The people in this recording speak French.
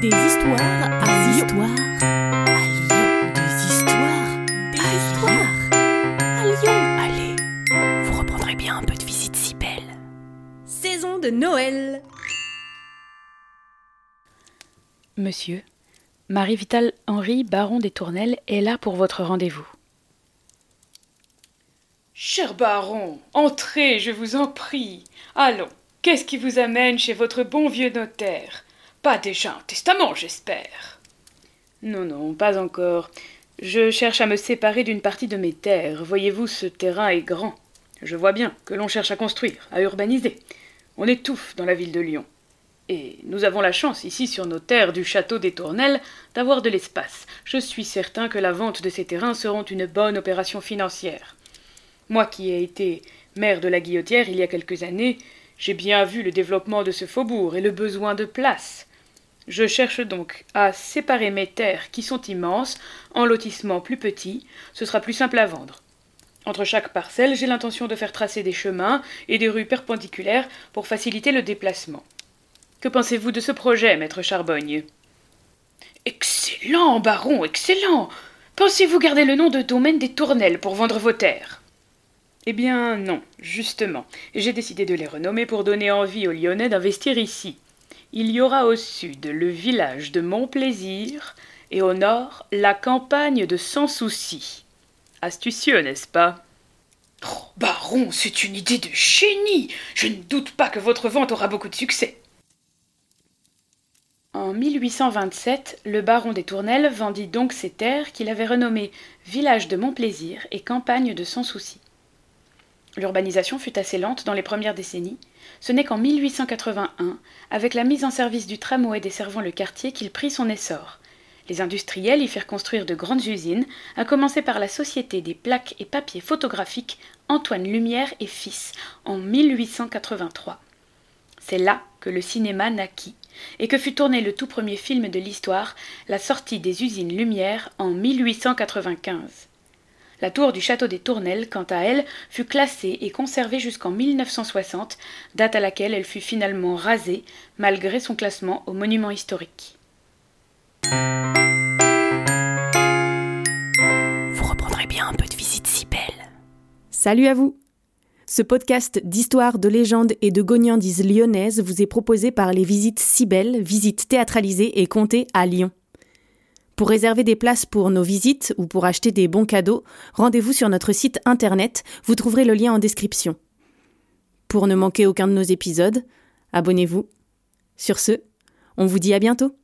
Des histoires à Des Lyon. histoires à Lyon. Des histoires Des à histoires à Lyon. Allez, vous reprendrez bien un peu de visite si belle. Saison de Noël. Monsieur, Marie-Vital Henri, baron des Tournelles, est là pour votre rendez-vous. Cher baron, entrez, je vous en prie. Allons, qu'est-ce qui vous amène chez votre bon vieux notaire? Pas déjà un testament, j'espère. Non, non, pas encore. Je cherche à me séparer d'une partie de mes terres. Voyez-vous, ce terrain est grand. Je vois bien que l'on cherche à construire, à urbaniser. On étouffe dans la ville de Lyon. Et nous avons la chance ici sur nos terres du château des Tournelles d'avoir de l'espace. Je suis certain que la vente de ces terrains seront une bonne opération financière. Moi qui ai été maire de la Guillotière il y a quelques années, j'ai bien vu le développement de ce faubourg et le besoin de place. Je cherche donc à séparer mes terres qui sont immenses en lotissements plus petits, ce sera plus simple à vendre. Entre chaque parcelle, j'ai l'intention de faire tracer des chemins et des rues perpendiculaires pour faciliter le déplacement. Que pensez-vous de ce projet, maître Charbogne Excellent, baron, excellent Pensez-vous garder le nom de domaine des Tournelles pour vendre vos terres? Eh bien, non, justement. J'ai décidé de les renommer pour donner envie aux Lyonnais d'investir ici. Il y aura au sud le village de Montplaisir et au nord la campagne de Sans Souci. Astucieux, n'est-ce pas? Oh, baron, c'est une idée de génie Je ne doute pas que votre vente aura beaucoup de succès. En 1827, le baron des Tournelles vendit donc ses terres qu'il avait renommées Village de Montplaisir et Campagne de Sans Souci. L'urbanisation fut assez lente dans les premières décennies. Ce n'est qu'en 1881, avec la mise en service du tramway desservant le quartier, qu'il prit son essor. Les industriels y firent construire de grandes usines, à commencer par la Société des plaques et papiers photographiques Antoine Lumière et Fils en 1883. C'est là que le cinéma naquit et que fut tourné le tout premier film de l'histoire, La sortie des usines Lumière en 1895. La tour du château des Tournelles, quant à elle, fut classée et conservée jusqu'en 1960, date à laquelle elle fut finalement rasée, malgré son classement au monument historique. Vous reprendrez bien un peu de visite si belle. Salut à vous Ce podcast d'histoire, de légendes et de gognandises lyonnaises vous est proposé par les visites si belles, visites théâtralisées et comptées à Lyon. Pour réserver des places pour nos visites ou pour acheter des bons cadeaux, rendez-vous sur notre site internet, vous trouverez le lien en description. Pour ne manquer aucun de nos épisodes, abonnez-vous. Sur ce, on vous dit à bientôt